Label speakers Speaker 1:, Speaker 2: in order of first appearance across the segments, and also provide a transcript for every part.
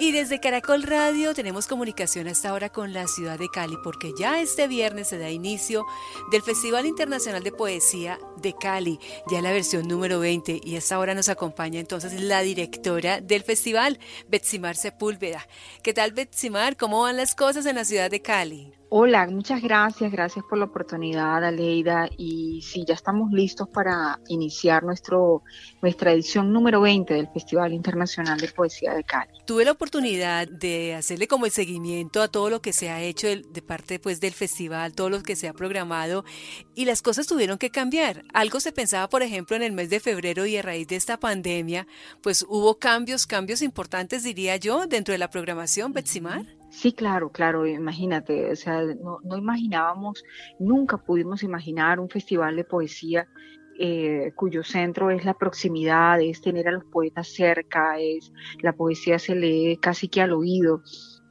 Speaker 1: Y desde Caracol Radio tenemos comunicación hasta ahora con la ciudad de Cali, porque ya este viernes se da inicio del Festival Internacional de Poesía de Cali, ya la versión número 20, y hasta ahora nos acompaña entonces la directora del festival, Betsimar Sepúlveda. ¿Qué tal, Betsimar? ¿Cómo van las cosas en la ciudad de Cali?
Speaker 2: Hola, muchas gracias, gracias por la oportunidad, Aleida. Y sí, ya estamos listos para iniciar nuestro, nuestra edición número 20 del Festival Internacional de Poesía de Cali.
Speaker 1: Tuve la oportunidad de hacerle como el seguimiento a todo lo que se ha hecho de, parte pues, del festival, todo lo que se ha programado, y las cosas tuvieron que cambiar. Algo se pensaba, por ejemplo, en el mes de febrero y a raíz de esta pandemia, pues hubo cambios, cambios importantes, diría yo, dentro de la programación, Betsimar.
Speaker 2: Sí, claro, claro, imagínate, o sea, no, no imaginábamos, nunca pudimos imaginar un festival de poesía eh, cuyo centro es la proximidad, es tener a los poetas cerca, es la poesía se lee casi que al oído.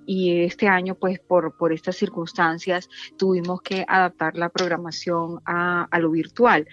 Speaker 2: Y este año, pues por, por estas circunstancias, tuvimos que adaptar la programación a, a lo virtual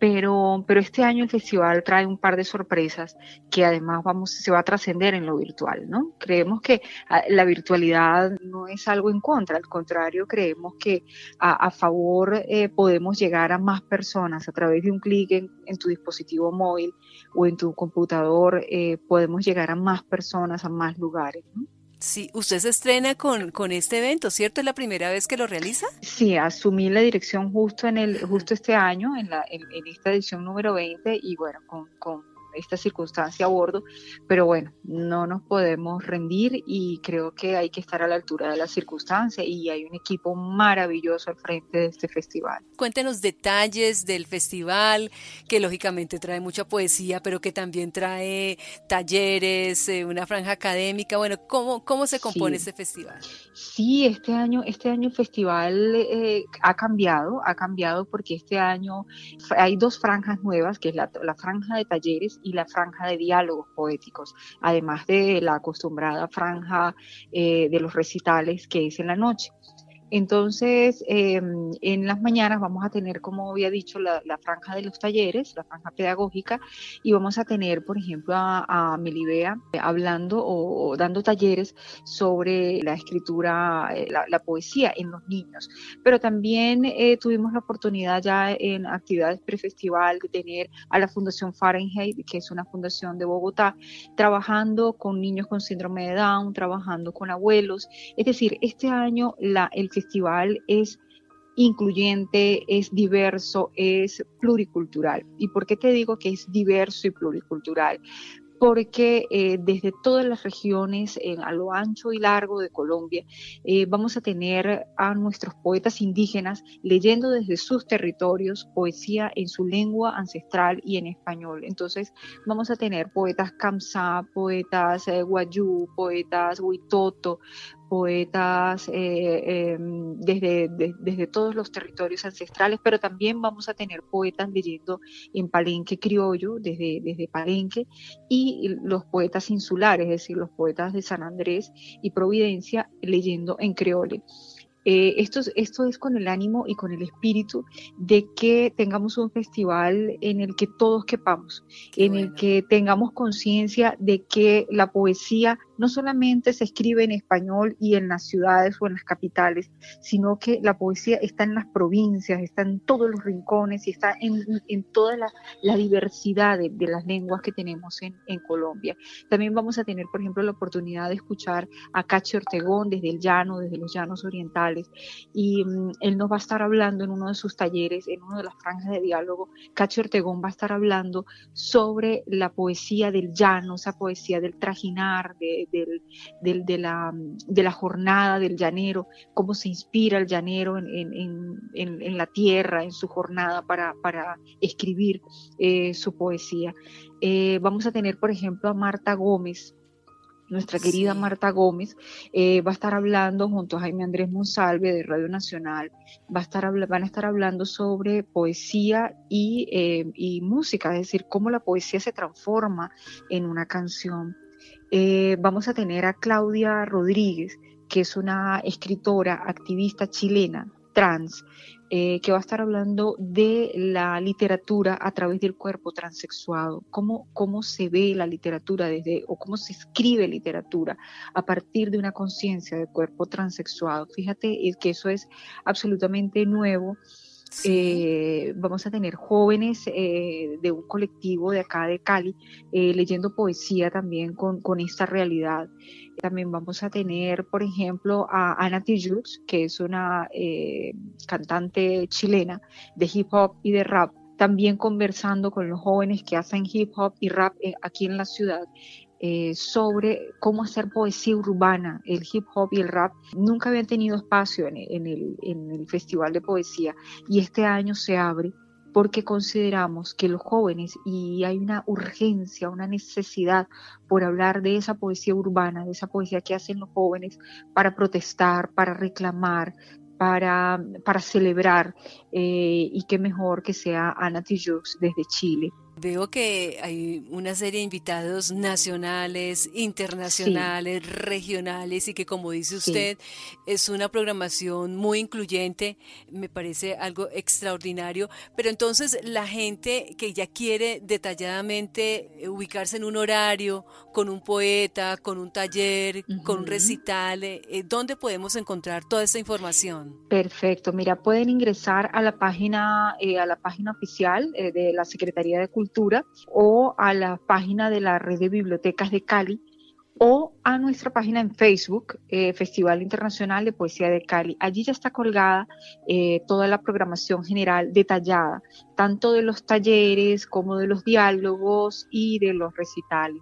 Speaker 2: pero, pero este año el festival trae un par de sorpresas que además vamos, se va a trascender en lo virtual, ¿no? Creemos que ah, la virtualidad no es algo en contra, al contrario, creemos que a, favor eh, podemos llegar a más personas a través de un clic en, tu dispositivo móvil o en tu computador, eh, podemos llegar a más personas, a más lugares, ¿no?
Speaker 1: Sí, usted se estrena con, con este evento, ¿cierto? ¿Es la primera vez que lo realiza?
Speaker 2: Sí, asumí la dirección justo en el justo este año, en, la, en, esta edición número 20, y bueno, con, con esta circunstancia a bordo, pero bueno, no nos podemos rendir y creo que hay que estar a la altura de la circunstancia y hay un equipo maravilloso al frente de este festival.
Speaker 1: Cuéntenos detalles del festival, que lógicamente trae mucha poesía, pero que también trae talleres, eh, una franja académica. Bueno, ¿cómo, cómo se compone este festival?
Speaker 2: Sí, este año, este año el festival eh, ha cambiado, ha cambiado porque este año hay dos franjas nuevas, que es la, la franja de talleres y la franja de diálogos poéticos, además de la acostumbrada franja eh, de los recitales que es en la noche. Entonces, em, en las mañanas vamos a tener, como había dicho, la, franja de los talleres, la franja pedagógica, y vamos a tener, por ejemplo, a, Melibea hablando o, dando talleres sobre la escritura, eh, la, poesía en los niños. Pero también eh, tuvimos la oportunidad ya en actividades prefestival de tener a la Fundación Fahrenheit, que es una fundación de Bogotá, trabajando con niños con síndrome de Down, trabajando con abuelos. Es decir, este año la, el festival es incluyente, es diverso, es pluricultural. ¿Y por qué te digo que es diverso y pluricultural? porque eh, desde todas las regiones, a lo ancho y largo de Colombia, eh, vamos a tener a nuestros poetas indígenas leyendo desde sus territorios poesía en su lengua ancestral y en español. Entonces vamos a tener poetas Kamsá, poetas eh, Guayú, poetas Huitoto, poetas eh, em, desde, desde todos los territorios ancestrales, pero también vamos a tener poetas leyendo en palenque criollo, desde, desde palenque, y los poetas insulares, es decir, los poetas de San Andrés y Providencia leyendo en creole. Eh, esto, esto es con el ánimo y con el espíritu de que tengamos un festival en el que todos quepamos, en el que tengamos conciencia de que la poesía no solamente se escribe en español y en las ciudades o en las capitales, sino que la poesía está en las provincias, está en todos los rincones y está en, toda la, diversidad de, las lenguas que tenemos en, Colombia. También vamos a tener, por ejemplo, la oportunidad de escuchar a Cacho Ortegón desde el llano, desde los llanos orientales, y mm, él nos va a estar hablando en uno de sus talleres, en una de las franjas de diálogo, Cacho Ortegón va a estar hablando sobre la poesía del llano, esa poesía del trajinar, de, del, de, la, de, la, jornada del llanero, cómo se inspira el llanero en, la tierra, en su jornada para, para escribir eh, su poesía. Eh, vamos a tener, por ejemplo, a Marta Gómez, nuestra querida Marta Gómez, eh, va a estar hablando junto a Jaime Andrés Monsalve de Radio Nacional, va a estar, van a estar hablando sobre poesía y, y, música, es decir, cómo la poesía se transforma en una canción. Eh, vamos a tener a Claudia Rodríguez, que es una escritora, activista chilena, Trans, eh, que va a estar hablando de la literatura a través del cuerpo transexuado, cómo, cómo se ve la literatura desde, o cómo se escribe literatura a partir de una conciencia del cuerpo transexuado. Fíjate que eso es absolutamente nuevo. Eh, vamos a tener jóvenes eh, de un colectivo de acá de Cali leyendo poesía también con, con esta realidad. También vamos a tener, por ejemplo, a Ana Tijoux, que es una eh, cantante chilena de hip hop y de rap, también conversando con los jóvenes que hacen hip hop y rap eh, aquí en la ciudad. Eh, sobre cómo hacer poesía urbana, el hip hop y el rap nunca habían tenido espacio en el, Festival de Poesía y este año se abre porque consideramos que los jóvenes, y hay una urgencia, una necesidad por hablar de esa poesía urbana, de esa poesía que hacen los jóvenes para protestar, para reclamar, para, para celebrar, eh, y qué mejor que sea Ana desde Chile.
Speaker 1: Veo que hay una serie de invitados nacionales, internacionales, regionales y que como dice usted, es una programación muy incluyente, me parece algo extraordinario, pero entonces la gente que ya quiere detalladamente ubicarse en un horario, con un poeta, con un taller, con un recital, eh, ¿dónde podemos encontrar toda esta información?
Speaker 2: Perfecto, mira, pueden ingresar a la página, eh, a la página oficial eh, de la Secretaría de Cultura o a la página de la red de bibliotecas de Cali o a nuestra página en Facebook, eh, Festival Internacional de Poesía de Cali. Allí ya está colgada eh, toda la programación general detallada, tanto de los talleres como de los diálogos y de los recitales.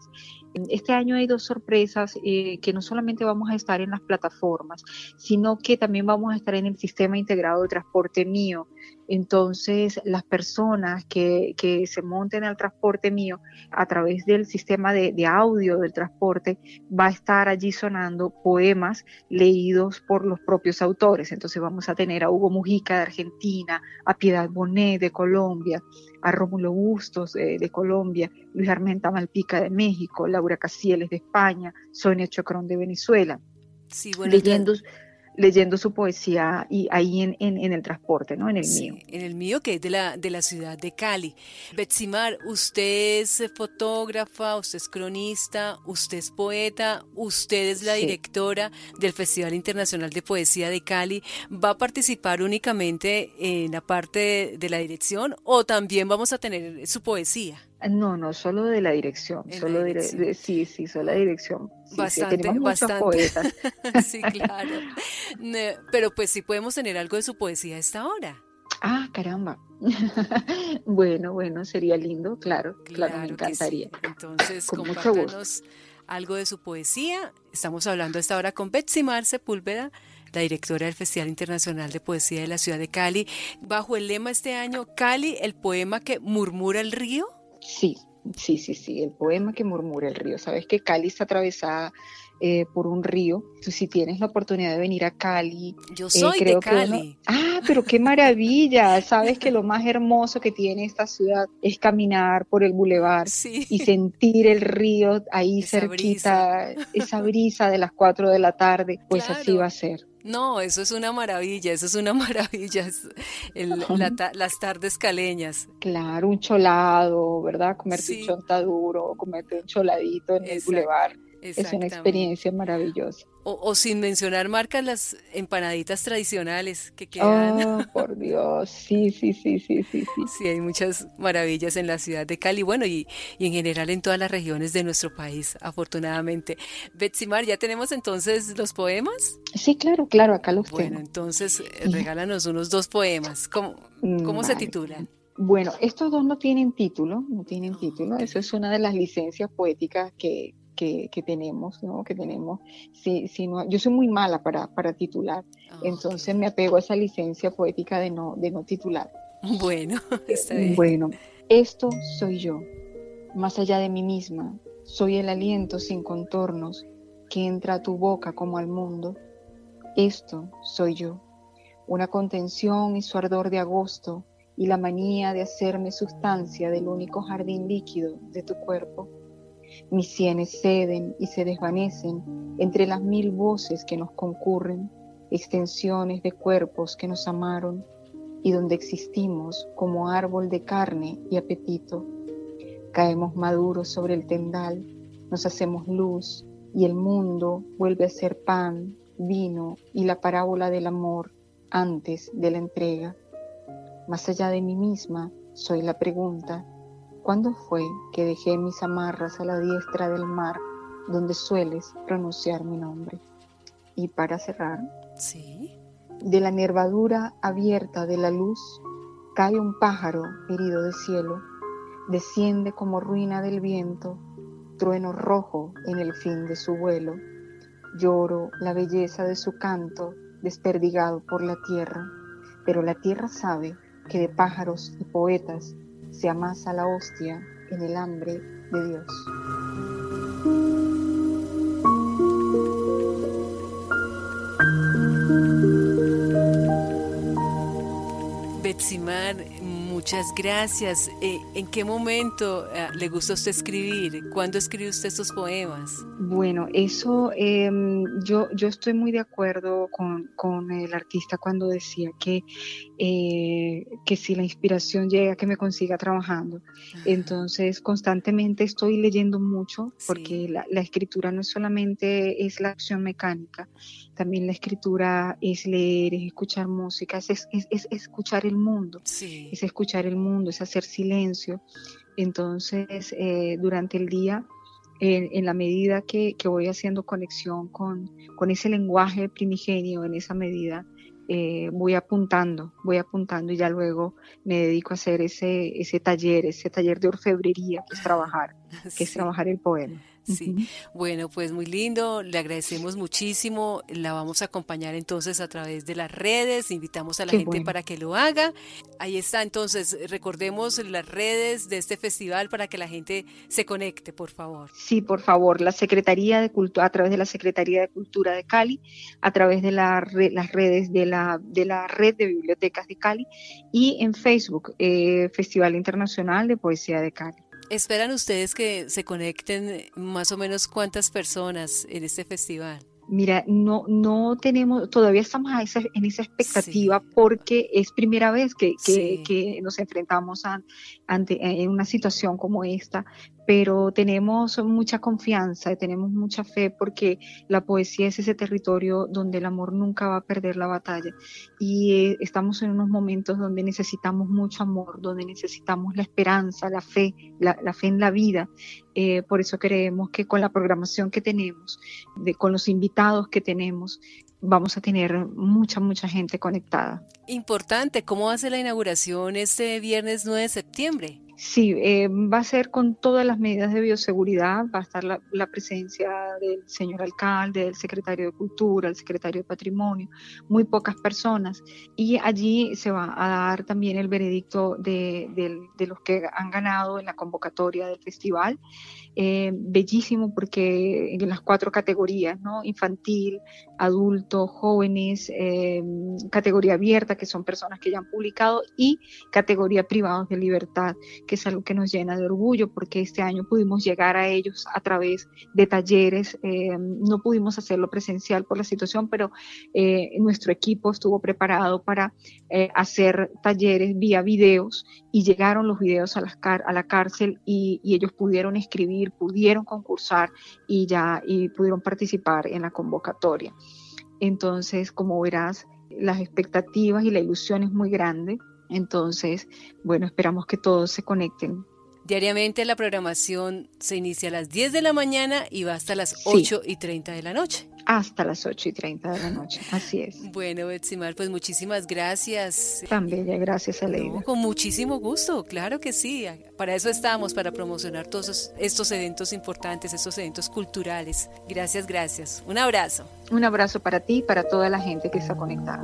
Speaker 2: Este año hay dos sorpresas eh, que no solamente vamos a estar en las plataformas, sino que también vamos a estar en el sistema integrado de transporte mío. Entonces, las personas que, se monten al transporte mío a través del sistema de, audio del transporte, va a estar allí sonando poemas leídos por los propios autores. Entonces, vamos a tener a Hugo Mujica de Argentina, a Piedad Bonet de Colombia, a Rómulo Bustos eh, de Colombia, Luis Armenta Malpica de México, Laura Casieles de España, Sonia Chocrón de Venezuela. Sí, bueno, leyendo, leyendo su poesía y ahí en, en, el transporte, ¿no? En el mío.
Speaker 1: En el mío, que es de la, de la ciudad de Cali. Betsimar, usted es fotógrafa, usted es cronista, usted es poeta, usted es la directora del Festival Internacional de Poesía de Cali. ¿Va a participar únicamente en la parte de la dirección o también vamos a tener su poesía?
Speaker 2: No, no, solo de la dirección, solo De, sí, sí, solo la dirección.
Speaker 1: bastante, bastante. sí, claro. Pero pues sí podemos tener algo de su poesía a esta hora.
Speaker 2: Ah, caramba. bueno, bueno, sería lindo, claro, claro, me encantaría.
Speaker 1: Entonces, compártanos algo de su poesía. Estamos hablando a esta hora con Betsy Mar Sepúlveda, la directora del Festival Internacional de Poesía de la ciudad de Cali, bajo el lema este año, Cali, el poema que murmura el río.
Speaker 2: Sí, sí, sí, sí, el poema que murmura el río. Sabes que está atravesada eh, por un río. si tienes la oportunidad de venir a Cali.
Speaker 1: Yo eh, soy de Cali.
Speaker 2: ah, pero qué maravilla. Sabes que lo más hermoso que tiene esta ciudad es caminar por el bulevar y sentir el río ahí cerquita, esa brisa de las 4 de la tarde. Pues así va a ser.
Speaker 1: No, eso es una maravilla, eso es una maravilla, las tardes caleñas.
Speaker 2: Claro, un cholado, ¿verdad? Comerte un chontaduro, comerte un choladito en el bulevar. Es una experiencia maravillosa.
Speaker 1: O, sin mencionar marcas, las empanaditas tradicionales que quedan.
Speaker 2: Oh, por Dios, sí, sí, sí, sí, sí, sí.
Speaker 1: Sí, hay muchas maravillas en la ciudad de Cali, bueno, y, y en general en todas las regiones de nuestro país, afortunadamente. Betsimar, ¿ya tenemos entonces los poemas?
Speaker 2: Sí, claro, claro, acá los
Speaker 1: tengo. Bueno, entonces eh, regálanos unos dos poemas. ¿Cómo, cómo se titulan?
Speaker 2: Bueno, estos dos no tienen título, no tienen título. Eso es una de las licencias poéticas que, que, tenemos, ¿no? Que tenemos, si, si no, yo soy muy mala para, para titular, ah, entonces me apego a esa licencia poética de no, de no titular.
Speaker 1: Bueno, está
Speaker 2: bien. Bueno, esto soy yo, más allá de mí misma, soy el aliento sin contornos que entra a tu boca como al mundo. Esto soy yo, una contención y su ardor de agosto y la manía de hacerme sustancia del único jardín líquido de tu cuerpo mis sienes ceden y se desvanecen entre las mil voces que nos concurren. extensiones de cuerpos que nos amaron y donde existimos como árbol de carne y apetito. Caemos maduros sobre el tendal, nos hacemos luz y el mundo vuelve a ser pan, vino y la parábola del amor antes de la entrega. Más allá de mí misma, soy la pregunta, ¿cuándo fue que dejé mis amarras a la diestra del mar donde sueles pronunciar mi nombre? Y para cerrar,
Speaker 1: sí.
Speaker 2: de la nervadura abierta de la luz cae un pájaro herido de cielo, desciende como ruina del viento, trueno rojo en el fin de su vuelo. Lloro la belleza de su canto desperdigado por la tierra, pero la tierra sabe que de pájaros y poetas se amasa la hostia en el hambre de Dios.
Speaker 1: Betsimar, muchas gracias. Eh, ¿En qué momento eh, le gusta usted escribir? ¿Cuándo escribe usted estos poemas?
Speaker 2: Bueno, eso em, yo, yo estoy muy de acuerdo con, con el artista cuando decía que, eh, que si la inspiración llega, que me consiga trabajando. Entonces, constantemente estoy leyendo mucho porque la, la, escritura no solamente es la acción mecánica, también la escritura es leer, es escuchar música, es, es, es escuchar el mundo, es escuchar el mundo, es hacer silencio. Entonces, eh, durante el día en, la medida que, voy haciendo conexión con, con, ese lenguaje primigenio, en esa medida eh, voy apuntando, voy apuntando y ya luego me dedico a hacer ese, ese taller, ese taller de orfebrería, que es trabajar, que es trabajar el poema.
Speaker 1: Sí, bueno, pues muy lindo, le agradecemos muchísimo, la vamos a acompañar entonces a través de las redes, invitamos a la gente para que lo haga. Ahí está, entonces, recordemos las redes de este festival para que la gente se conecte, por favor.
Speaker 2: Sí, por favor, la Secretaría de Cultura, a través de la Secretaría de Cultura de Cali, a través de la las redes de la, de la red de bibliotecas de Cali y en Facebook, eh, Festival Internacional de Poesía de Cali.
Speaker 1: ¿Esperan ustedes que se conecten más o menos cuántas personas en este festival?
Speaker 2: Mira, no, no tenemos, todavía estamos en esa expectativa porque es primera vez que, que, nos enfrentamos a, ante en una situación como esta, pero tenemos mucha confianza, tenemos mucha fe porque la poesía es ese territorio donde el amor nunca va a perder la batalla y eh, estamos en unos momentos donde necesitamos mucho amor, donde necesitamos la esperanza, la fe, la, fe en la vida. Eh, por eso creemos que con la programación que tenemos, de, con los invitados que tenemos, vamos a tener mucha, mucha gente conectada.
Speaker 1: Importante, ¿cómo hace la inauguración este viernes 9 de septiembre?
Speaker 2: Sí, eh, va a ser con todas las medidas de bioseguridad, va a estar la, presencia del señor alcalde, del secretario de Cultura, el secretario de Patrimonio, muy pocas personas. Y allí se va a dar también el veredicto de, de los que han ganado en la convocatoria del festival. Eh, bellísimo porque en las cuatro categorías, ¿no? Infantil, adulto, jóvenes, eh, categoría abierta, que son personas que ya han publicado, y categoría privados de libertad, que es algo que nos llena de orgullo porque este año pudimos llegar a ellos a través de talleres. Eh, no pudimos hacerlo presencial por la situación, pero nuestro equipo estuvo preparado para hacer talleres vía videos y llegaron los videos a, a la cárcel y ellos pudieron escribir pudieron concursar y ya y pudieron participar en la convocatoria. Entonces, como verás, las expectativas y la ilusión es muy grande. Entonces, bueno, esperamos que todos se conecten.
Speaker 1: Diariamente la programación se inicia a las 10 de la mañana y va hasta las 8 y 30 de la noche
Speaker 2: hasta las 8 y 30 de la noche. Así es.
Speaker 1: Bueno, Betsimar, pues muchísimas gracias.
Speaker 2: También, gracias, Aleida.
Speaker 1: con muchísimo gusto, claro que sí. Para eso estamos, para promocionar todos estos eventos importantes, estos eventos culturales. Gracias, gracias. Un abrazo.
Speaker 2: Un abrazo para ti y para toda la gente que está conectada.